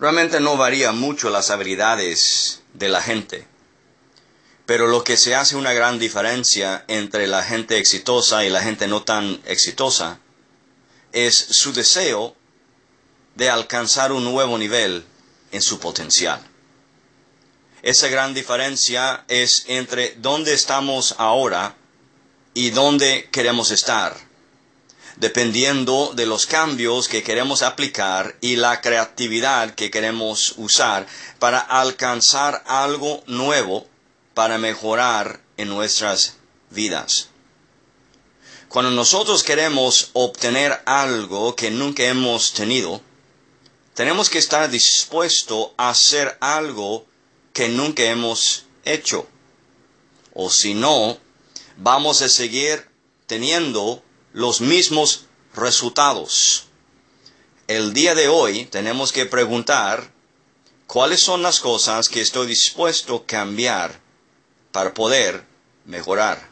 Realmente no varía mucho las habilidades de la gente. Pero lo que se hace una gran diferencia entre la gente exitosa y la gente no tan exitosa es su deseo de alcanzar un nuevo nivel en su potencial. Esa gran diferencia es entre dónde estamos ahora y dónde queremos estar, dependiendo de los cambios que queremos aplicar y la creatividad que queremos usar para alcanzar algo nuevo para mejorar en nuestras vidas. Cuando nosotros queremos obtener algo que nunca hemos tenido, tenemos que estar dispuestos a hacer algo que nunca hemos hecho. O si no, vamos a seguir teniendo los mismos resultados. El día de hoy tenemos que preguntar cuáles son las cosas que estoy dispuesto a cambiar para poder mejorar.